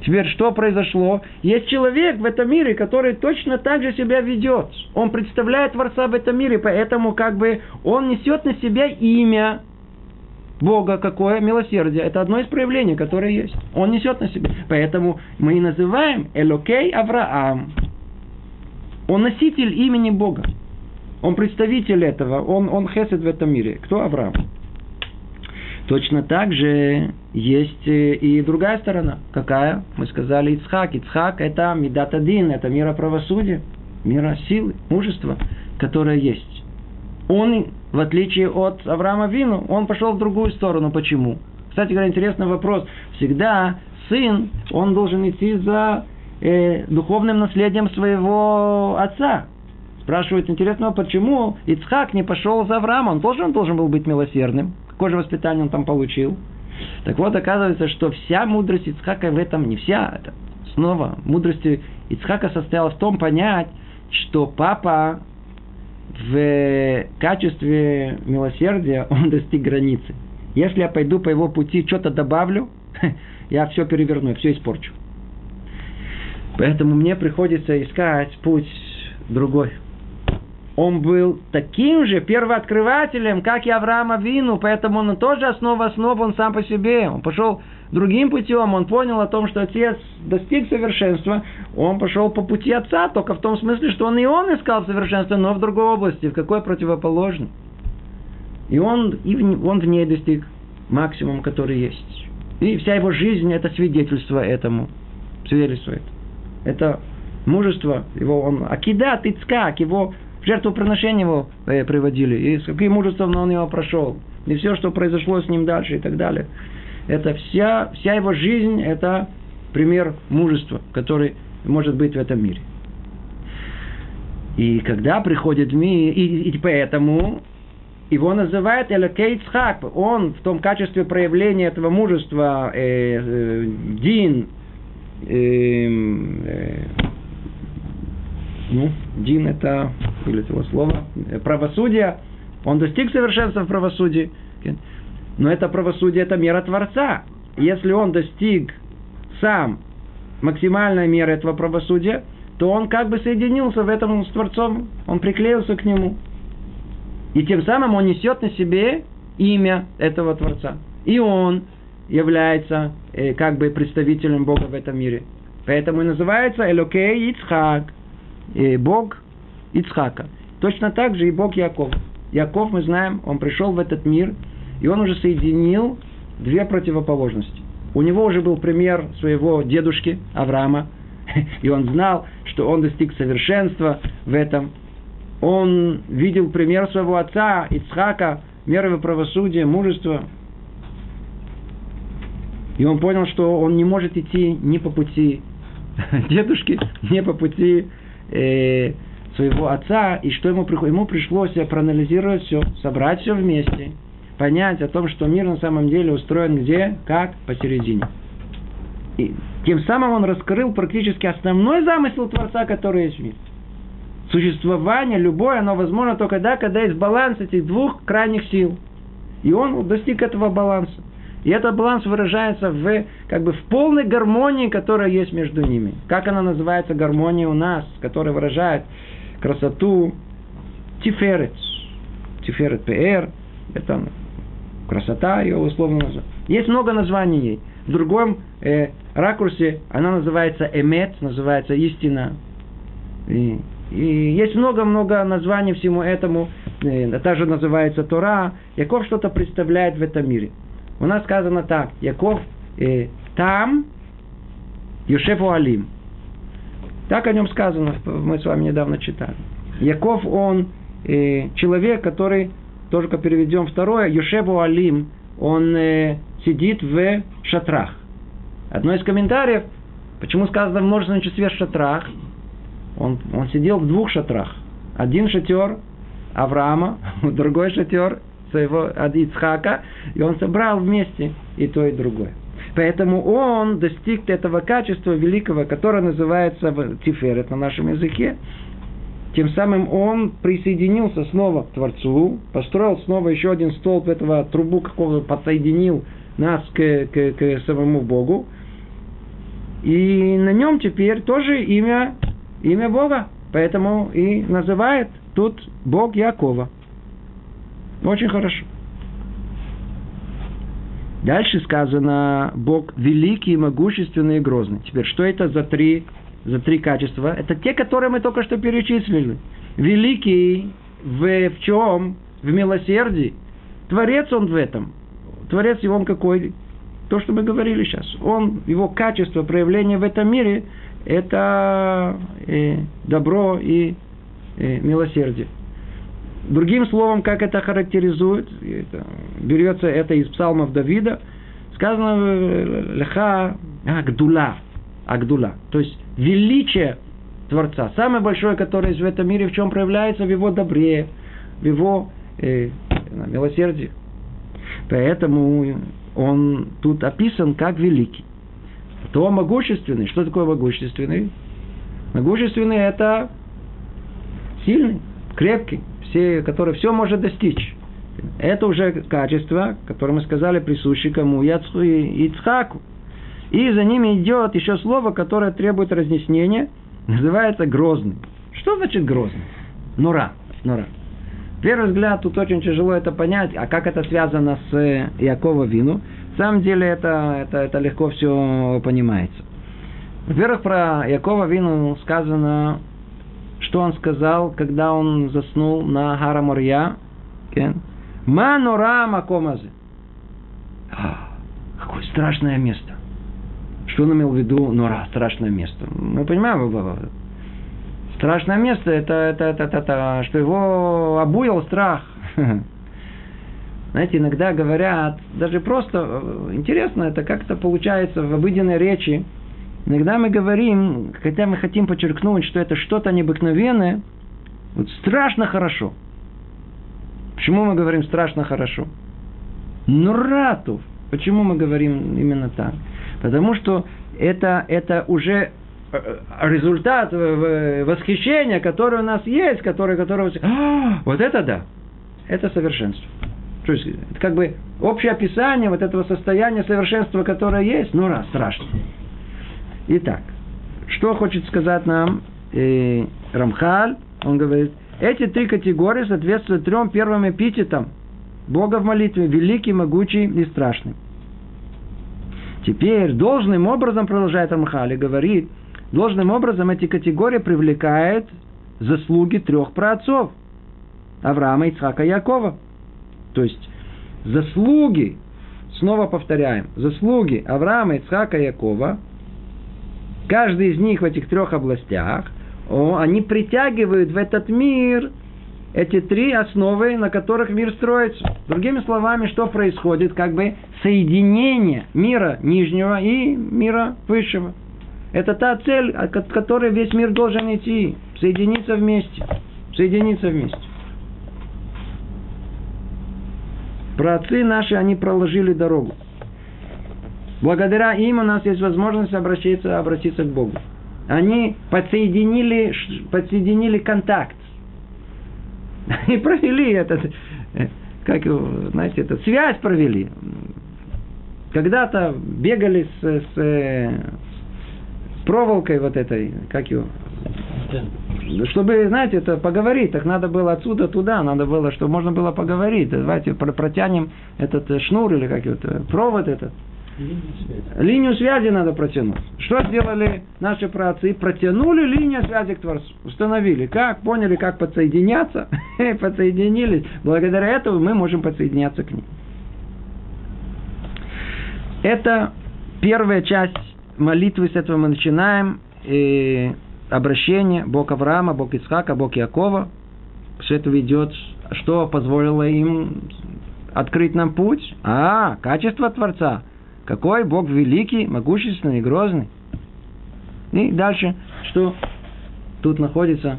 Теперь что произошло? Есть человек в этом мире, который точно так же себя ведет. Он представляет Творца в этом мире, поэтому как бы он несет на себя имя Бога какое? Милосердие. Это одно из проявлений, которое есть. Он несет на себя. Поэтому мы и называем Элокей Авраам. Он носитель имени Бога. Он представитель этого. Он, он хесед в этом мире. Кто Авраам? Точно так же есть э, и другая сторона. Какая? Мы сказали Ицхак. Ицхак – это Медатадин, это мира правосудия, мира силы, мужества, которое есть. Он, в отличие от Авраама Вину, он пошел в другую сторону. Почему? Кстати говоря, интересный вопрос. Всегда сын, он должен идти за э, духовным наследием своего отца. Спрашивают интересно, почему Ицхак не пошел за Авраама? Он тоже должен был быть милосердным. Какое же воспитание он там получил? Так вот, оказывается, что вся мудрость Ицхака в этом не вся. Это снова мудрость Ицхака состояла в том понять, что папа в качестве милосердия он достиг границы. Если я пойду по его пути, что-то добавлю, я все переверну, все испорчу. Поэтому мне приходится искать путь другой. Он был таким же первооткрывателем, как и Авраама Вину, поэтому он тоже основа основ, он сам по себе. Он пошел другим путем, он понял о том, что отец достиг совершенства, он пошел по пути отца, только в том смысле, что он и он искал совершенство, но в другой области, в какой противоположной. И он, и в, он в ней достиг максимум, который есть. И вся его жизнь – это свидетельство этому. Свидетельство это. Мужество его, он, Акидат, Ицкак, его жертвоприношение его э, приводили. И с каким мужеством он его прошел. И все, что произошло с ним дальше и так далее. Это вся, вся его жизнь, это пример мужества, который может быть в этом мире. И когда приходит мир, и, и поэтому его называют Элокей Цхак. Он в том качестве проявления этого мужества, э, э, Дин, э, э, ну, Дин это, вылетело слово, э, правосудие, он достиг совершенства в правосудии. Но это правосудие, это мера Творца. Если он достиг сам максимальной меры этого правосудия, то он как бы соединился в этом с Творцом, он приклеился к нему. И тем самым он несет на себе имя этого Творца. И он является э, как бы представителем Бога в этом мире. Поэтому и называется Элокей Ицхак, Бог Ицхака. Точно так же и Бог Яков. Яков, мы знаем, он пришел в этот мир, и он уже соединил две противоположности. У него уже был пример своего дедушки Авраама, и он знал, что он достиг совершенства в этом он видел пример своего отца, Ицхака, меры правосудия, мужества. И он понял, что он не может идти ни по пути дедушки, ни по пути э, своего отца, и что ему, ему пришлось проанализировать все, собрать все вместе, понять о том, что мир на самом деле устроен где, как, посередине. И тем самым он раскрыл практически основной замысел Творца, который есть в мире существование любое, оно возможно только тогда, когда есть баланс этих двух крайних сил. И он достиг этого баланса. И этот баланс выражается в, как бы, в полной гармонии, которая есть между ними. Как она называется гармония у нас, которая выражает красоту Тиферет. Тиферет ПР. Это красота ее условно называют. Есть много названий ей. В другом э, ракурсе она называется эмет, называется истина. И и есть много-много названий всему этому. Э, Та же называется Тора. Яков что-то представляет в этом мире. У нас сказано так. Яков э, там, Юшефу Алим. Так о нем сказано, мы с вами недавно читали. Яков, он э, человек, который, тоже как переведем второе, Юшефу Алим, он э, сидит в шатрах. Одно из комментариев, почему сказано в множественном числе шатрах, он, он сидел в двух шатрах. Один шатер Авраама, другой шатер своего Ицхака, и он собрал вместе и то, и другое. Поэтому он достиг этого качества великого, которое называется Тиферет на нашем языке. Тем самым он присоединился снова к Творцу, построил снова еще один столб этого трубу, какого подсоединил нас к, к, к самому Богу. И на нем теперь тоже имя имя Бога. Поэтому и называет тут Бог Якова. Очень хорошо. Дальше сказано Бог великий, могущественный и грозный. Теперь, что это за три, за три качества? Это те, которые мы только что перечислили. Великий в, в чем? В милосердии. Творец он в этом. Творец его он какой? То, что мы говорили сейчас. Он, его качество проявления в этом мире – это э, добро и э, милосердие. Другим словом, как это характеризует, это, берется это из псалмов Давида, сказано э, леха агдула, агдула, то есть величие Творца, самое большое, которое есть в этом мире, в чем проявляется в его добре, в его э, милосердии. Поэтому он тут описан как великий то могущественный. Что такое могущественный? Могущественный – это сильный, крепкий, все, который все может достичь. Это уже качество, которое мы сказали, присуще кому? Яцху и Ицхаку. И за ними идет еще слово, которое требует разъяснения, называется грозный. Что значит грозный? Нура. Нура. Первый взгляд, тут очень тяжело это понять, а как это связано с э, Якова Вину. На самом деле это, это, это легко все понимается. Во-первых, про Якова Вину сказано, что он сказал, когда он заснул на Гара Морья. Манура Макомазы. Какое страшное место. Что он имел в виду, нора, страшное место? Мы понимаем, страшное место, это, это, это, это, это что его обуял страх. Знаете, иногда говорят, даже просто э, интересно, это как-то получается в обыденной речи. Иногда мы говорим, хотя мы хотим подчеркнуть, что это что-то необыкновенное, вот страшно хорошо. Почему мы говорим страшно хорошо? Нуратов. Почему мы говорим именно так? Потому что это, это уже э, результат восхищения, которое у нас есть, который, который а, вот это да, это совершенство. То есть, это как бы общее описание вот этого состояния совершенства, которое есть, ну раз, страшно. Итак, что хочет сказать нам э, Рамхаль? Он говорит, эти три категории соответствуют трем первым эпитетам Бога в молитве, великий, могучий и страшный. Теперь должным образом, продолжает Рамхали, говорит, должным образом эти категории привлекают заслуги трех праотцов. Авраама, Ицхака и Якова. То есть заслуги, снова повторяем, заслуги Авраама, Ицхака и Якова, каждый из них в этих трех областях, они притягивают в этот мир эти три основы, на которых мир строится. Другими словами, что происходит? Как бы соединение мира нижнего и мира высшего. Это та цель, от которой весь мир должен идти. Соединиться вместе. Соединиться вместе. Праотцы наши, они проложили дорогу. Благодаря им у нас есть возможность обратиться, обратиться к Богу. Они подсоединили, подсоединили контакт и провели этот, как знаете, это, связь провели. Когда-то бегали с, с, с проволокой вот этой, как его, чтобы, знаете, это поговорить, так надо было отсюда туда, надо было, чтобы можно было поговорить. Давайте протянем этот шнур или как это, провод этот. Линию связи. Надо протянуть. Что сделали наши праотцы? Протянули линию связи к Творцу. Установили. Как? Поняли, как подсоединяться? Подсоединились. Благодаря этому мы можем подсоединяться к ним. Это первая часть молитвы. С этого мы начинаем. И обращение. Бог Авраама, Бог Исхака, Бог Якова. Все это ведет, что позволило им открыть нам путь? А, качество Творца – какой Бог великий, могущественный грозный. И дальше, что тут находится,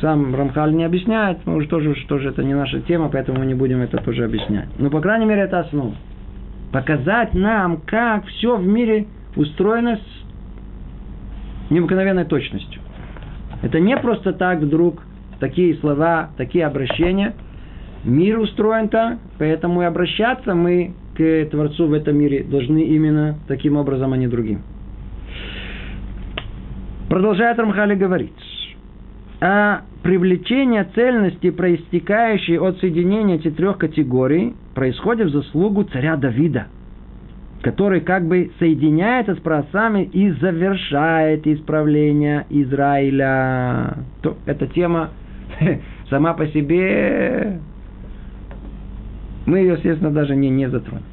сам Рамхаль не объясняет, мы уже тоже, тоже это не наша тема, поэтому мы не будем это тоже объяснять. Но, по крайней мере, это основа. Показать нам, как все в мире устроено с необыкновенной точностью. Это не просто так вдруг такие слова, такие обращения. Мир устроен так, поэтому и обращаться мы к Творцу в этом мире должны именно таким образом, а не другим. Продолжает Рамхали говорить. А привлечение цельности, проистекающей от соединения этих трех категорий, происходит в заслугу царя Давида, который как бы соединяется с праотцами и завершает исправление Израиля. То, эта тема сама по себе мы ее, естественно, даже не, не затронем.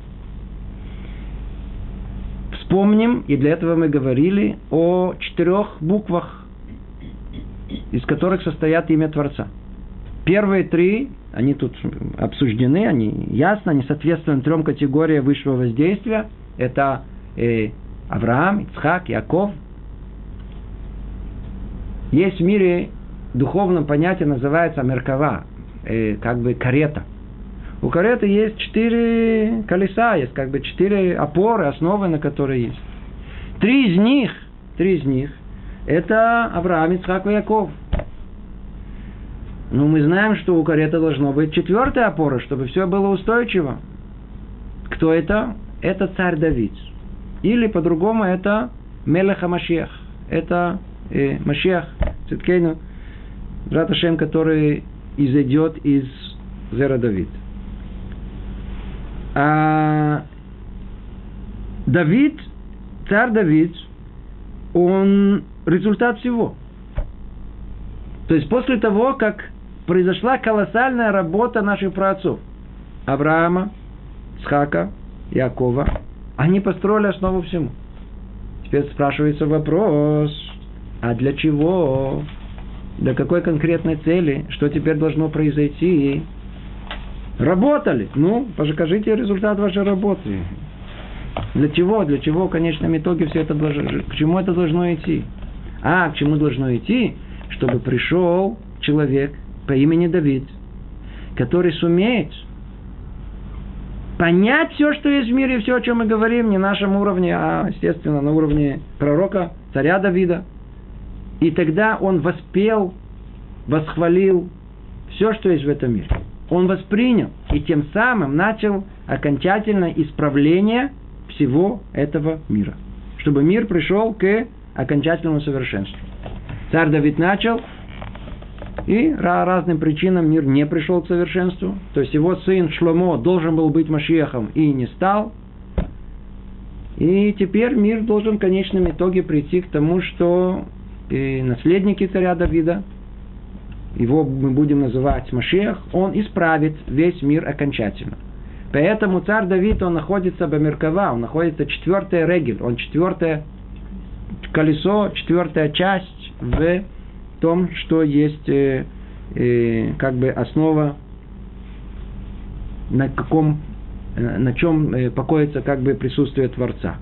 Вспомним, и для этого мы говорили о четырех буквах, из которых состоят имя Творца. Первые три, они тут обсуждены, они ясно, они соответствуют трем категориям высшего воздействия. Это э, Авраам, Ицхак, Яков. Есть в мире духовном понятие, называется меркава, э, как бы карета – у кареты есть четыре колеса, есть как бы четыре опоры, основы, на которые есть. Три из них, три из них, это Авраам, Ицхак и Яков. Но мы знаем, что у кареты должно быть четвертая опора, чтобы все было устойчиво. Кто это? Это царь Давид. Или по-другому это Мелеха Машех. Это э, Машех, Циткейну, Раташем, который изойдет из Зера Давид. А Давид, царь Давид, он результат всего. То есть после того, как произошла колоссальная работа наших праотцов, Авраама, Схака, Якова, они построили основу всему. Теперь спрашивается вопрос, а для чего? Для какой конкретной цели? Что теперь должно произойти? Работали. Ну, покажите результат вашей работы. Для чего? Для чего в конечном итоге все это должно... К чему это должно идти? А, к чему должно идти? Чтобы пришел человек по имени Давид, который сумеет понять все, что есть в мире, все, о чем мы говорим, не на нашем уровне, а, естественно, на уровне пророка, царя Давида. И тогда он воспел, восхвалил все, что есть в этом мире. Он воспринял и тем самым начал окончательное исправление всего этого мира. Чтобы мир пришел к окончательному совершенству. Царь Давид начал, и разным причинам мир не пришел к совершенству. То есть его сын Шломо должен был быть Машиехом и не стал. И теперь мир должен в конечном итоге прийти к тому, что наследники царя Давида, его мы будем называть Машиах, он исправит весь мир окончательно. Поэтому царь Давид, он находится Бамиркава, он находится четвертая регель, он четвертое колесо, четвертая часть в том, что есть э, э, как бы основа, на каком, э, на чем э, покоится как бы присутствие Творца.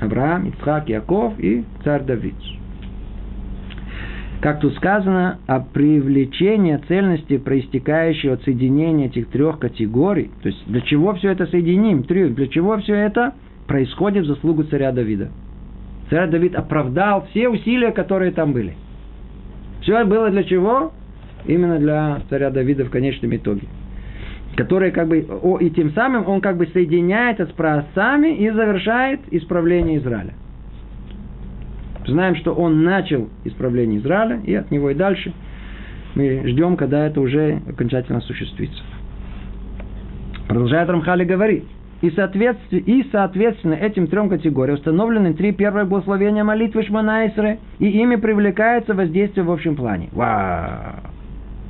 Авраам, Ицхак, Яков и царь Давид. Как тут сказано, о привлечении цельности, проистекающей от соединения этих трех категорий, то есть для чего все это соединим, трех, для чего все это происходит в заслугу царя Давида. Царь Давид оправдал все усилия, которые там были – все было для чего? Именно для царя Давида в конечном итоге. Который как бы, о, и тем самым он как бы соединяется с праотцами и завершает исправление Израиля. Знаем, что он начал исправление Израиля, и от него и дальше мы ждем, когда это уже окончательно осуществится. Продолжает Рамхали говорить. И, соответственно, и, соответственно, этим трем категориям установлены три первые благословения молитвы Шманайсры, и ими привлекается воздействие в общем плане. Вау!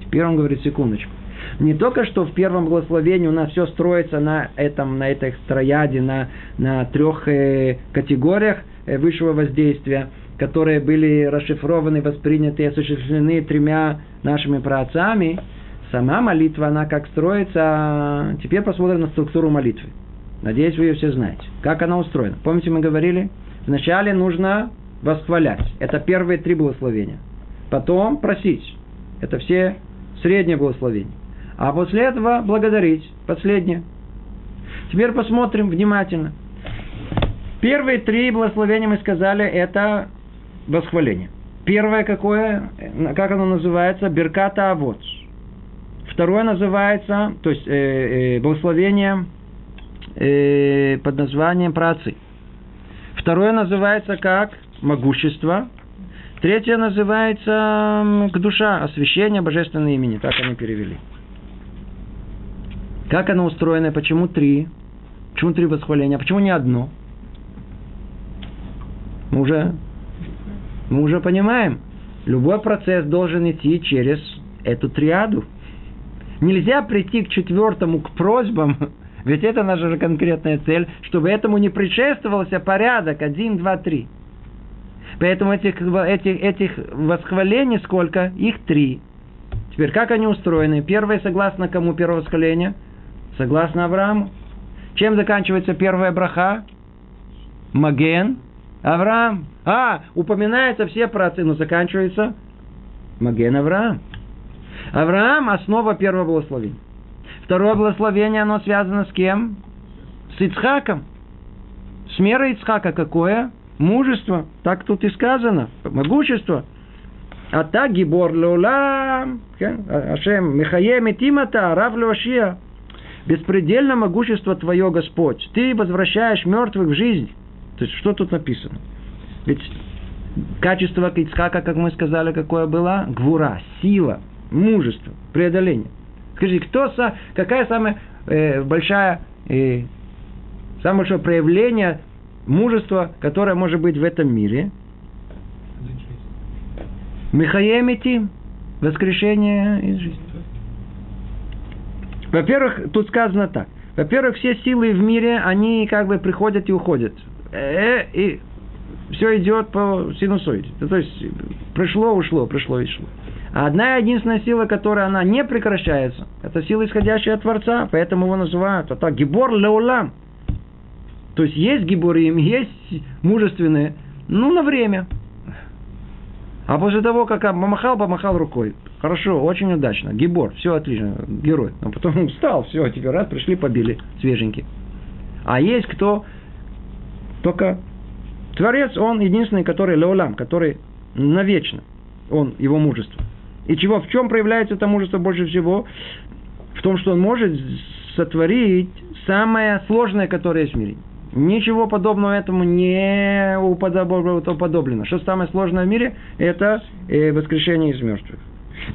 Теперь он говорит, секундочку. Не только что в первом благословении у нас все строится на этом, на этой строяде, на, на трех э, категориях высшего воздействия, которые были расшифрованы, восприняты и осуществлены тремя нашими праотцами, сама молитва, она как строится. Теперь посмотрим на структуру молитвы. Надеюсь, вы ее все знаете. Как она устроена? Помните, мы говорили? Вначале нужно восхвалять. Это первые три благословения. Потом просить. Это все средние благословения. А после этого благодарить. Последнее. Теперь посмотрим внимательно. Первые три благословения мы сказали, это восхваление. Первое какое, как оно называется? Берката Авод. Второе называется, то есть э, э, благословение э, под названием працы. Второе называется как могущество. Третье называется к душа, освящение божественного имени. Так они перевели. Как оно устроено? Почему три? Почему три восхваления? Почему не одно? Мы уже, мы уже понимаем, любой процесс должен идти через эту триаду. Нельзя прийти к четвертому, к просьбам, ведь это наша же конкретная цель, чтобы этому не предшествовался порядок один, два, три. Поэтому этих, этих, этих восхвалений сколько? Их три. Теперь, как они устроены? Первое согласно кому первое восхваление? Согласно Аврааму. Чем заканчивается первая браха? Маген. Авраам. А, упоминается все про но заканчивается Маген Авраам. Авраам – основа первого благословения. Второе благословение, оно связано с кем? С Ицхаком. С мерой Ицхака какое? Мужество. Так тут и сказано. Могущество. А так гибор леулам, Ашем, Михаем и Тимата, Рав Леошия, беспредельно могущество Твое, Господь. Ты возвращаешь мертвых в жизнь. То есть, что тут написано? Ведь качество Ицхака, как мы сказали, какое было? Гвура, сила, мужество, преодоление. Скажи, кто, какая самая э, большая, э, самое большое проявление мужества, которое может быть в этом мире? Михаемити, воскрешение из жизни. Во-первых, тут сказано так. Во-первых, все силы в мире, они как бы приходят и уходят. Э, и все идет по синусоиде. То есть пришло, ушло, пришло и шло. А одна единственная сила, которая она не прекращается, это сила, исходящая от Творца, поэтому его называют это гибор леулам. То есть есть гиборим, есть мужественные, ну, на время. А после того, как помахал, помахал рукой. Хорошо, очень удачно. Гибор, все отлично, герой. А потом встал, все, теперь раз, пришли, побили, свеженький. А есть кто только Творец, он единственный, который леолам, который навечно, он, его мужество. И чего, в чем проявляется это мужество больше всего? В том, что он может сотворить самое сложное, которое есть в мире. Ничего подобного этому не уподоблено. Что самое сложное в мире? Это э, воскрешение из мертвых.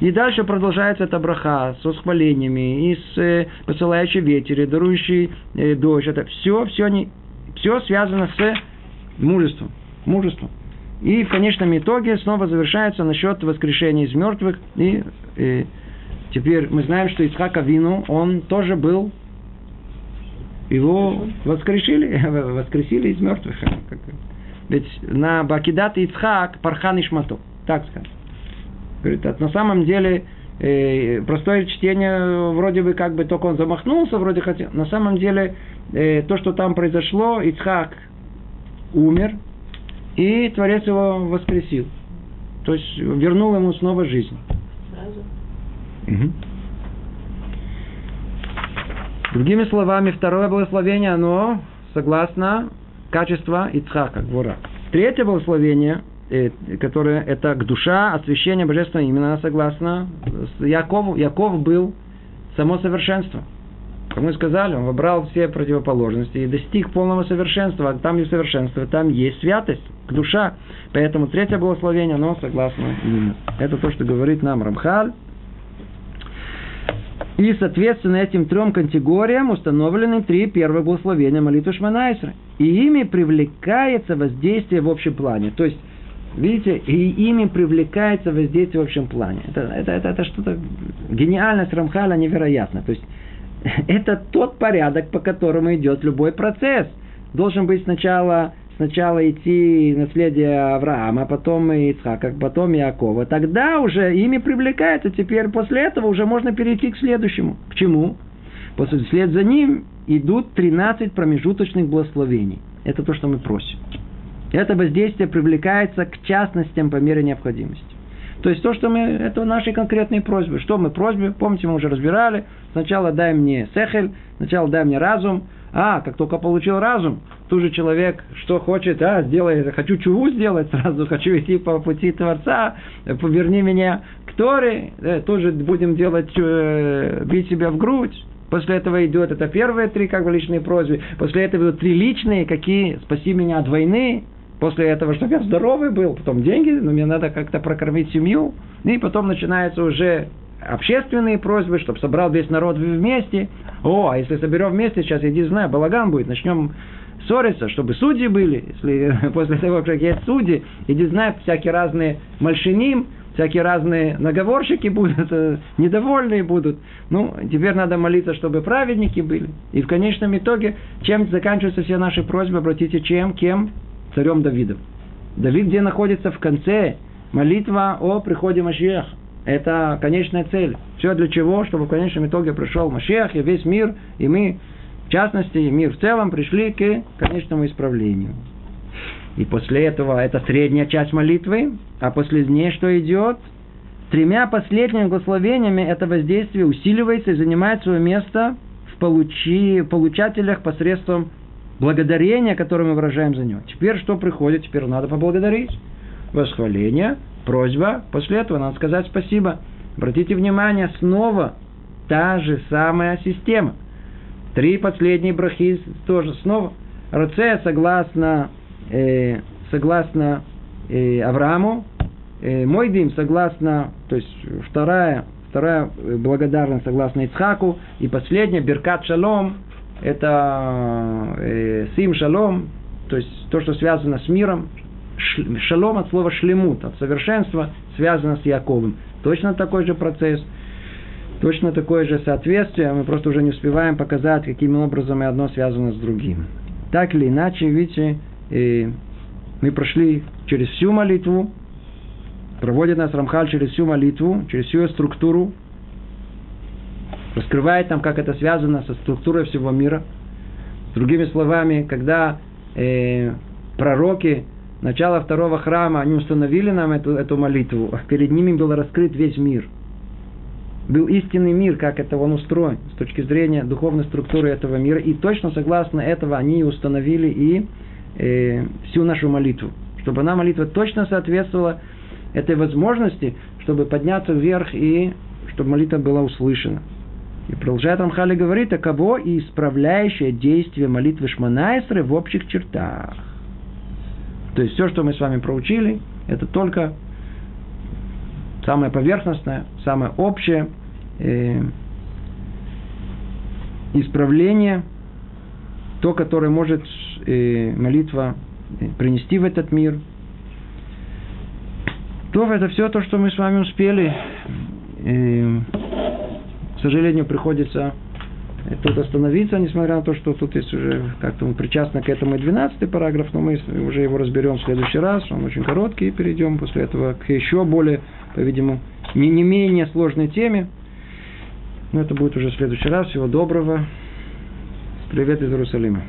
И дальше продолжается эта браха с восхвалениями, и с э, посылающей ветер, и дарующий э, дождь. Это все, все, не, все связано с мужеством. Мужеством. И в конечном итоге снова завершается насчет воскрешения из мертвых. И, и теперь мы знаем, что Ицхак Авину, он тоже был, его воскрешили, воскресили из мертвых. Ведь на Бакидат Ицхак Пархан Ишмато. Так сказать. Говорит, на самом деле э, простое чтение вроде бы как бы только он замахнулся, вроде хотел. На самом деле э, то, что там произошло, Ицхак умер, и Творец его воскресил. То есть вернул ему снова жизнь. Сразу. Угу. Другими словами, второе благословение, оно согласно качества Ицхака, Гвора. Третье благословение, э, которое это к душа, освящение божественного имени, согласно Якову. Яков был само совершенство – как мы сказали, он выбрал все противоположности и достиг полного совершенства. Там есть совершенство, там есть святость, душа. Поэтому третье благословение, оно согласно именно. Это то, что говорит нам Рамхаль. И, соответственно, этим трем категориям установлены три первых благословения молитвы Шманайсра. И ими привлекается воздействие в общем плане. То есть, видите, и ими привлекается воздействие в общем плане. Это, это, это, это что-то гениальность Рамхаля невероятно. То есть, это тот порядок, по которому идет любой процесс. Должен быть сначала, сначала идти наследие Авраама, потом Ицхака, потом Иакова. Тогда уже ими привлекается. Теперь после этого уже можно перейти к следующему. К чему? После, вслед за ним идут 13 промежуточных благословений. Это то, что мы просим. Это воздействие привлекается к частностям по мере необходимости. То есть то, что мы, это наши конкретные просьбы. Что мы просьбы, помните, мы уже разбирали. Сначала дай мне сехель, сначала дай мне разум. А, как только получил разум, тут же человек, что хочет, а, сделай, хочу чуву сделать сразу, хочу идти по пути Творца, поверни меня к Торе, э, тоже будем делать, э, бить себя в грудь. После этого идет, это первые три как бы личные просьбы. После этого идут три личные, какие, спаси меня от войны, После этого, чтобы я здоровый был, потом деньги, но мне надо как-то прокормить семью. И потом начинаются уже общественные просьбы, чтобы собрал весь народ вместе. О, а если соберем вместе, сейчас, иди знаю, балаган будет, начнем ссориться, чтобы судьи были. Если после того, как есть судьи, иди знаю, всякие разные мальшиним, всякие разные наговорщики будут, э, недовольные будут. Ну, теперь надо молиться, чтобы праведники были. И в конечном итоге, чем заканчиваются все наши просьбы, обратите, чем, кем? царем Давидом. Давид где находится в конце? Молитва о приходе Машиаха. Это конечная цель. Все для чего? Чтобы в конечном итоге пришел Машиах и весь мир, и мы, в частности, и мир в целом, пришли к конечному исправлению. И после этого это средняя часть молитвы, а после ней что идет? Тремя последними благословениями это воздействие усиливается и занимает свое место в получи, получателях посредством благодарение, которое мы выражаем за него. Теперь что приходит? Теперь надо поблагодарить. Восхваление, просьба, после этого надо сказать спасибо. Обратите внимание, снова та же самая система. Три последние брахи тоже снова. Роце согласно, э, согласно э, Аврааму, э, мой дым согласно, то есть вторая, вторая благодарность согласно Ицхаку, и последняя Беркат Шалом, это э, Сим Шалом, то есть то, что связано с миром, шалом от слова шлемут, от совершенства, связано с Яковым. Точно такой же процесс, точно такое же соответствие, мы просто уже не успеваем показать, каким образом и одно связано с другим. Так или иначе, видите, мы прошли через всю молитву, проводит нас Рамхаль через всю молитву, через всю ее структуру, раскрывает нам, как это связано со структурой всего мира. Другими словами, когда э, пророки начала второго храма, они установили нам эту, эту молитву, перед ними был раскрыт весь мир. Был истинный мир, как это он устроен, с точки зрения духовной структуры этого мира. И точно согласно этого они установили и э, всю нашу молитву. Чтобы она молитва точно соответствовала этой возможности, чтобы подняться вверх и чтобы молитва была услышана. И продолжает Рамхали говорит, кого и исправляющее действие молитвы Шманайсры в общих чертах. То есть все, что мы с вами проучили, это только самое поверхностное, самое общее э, исправление, то, которое может э, молитва э, принести в этот мир. То это все то, что мы с вами успели. Э, к сожалению, приходится тут остановиться, несмотря на то, что тут есть уже как-то мы причастны к этому и 12 параграф, но мы уже его разберем в следующий раз, он очень короткий, и перейдем после этого к еще более, по-видимому, не, не менее сложной теме. Но это будет уже в следующий раз. Всего доброго. Привет из Иерусалима.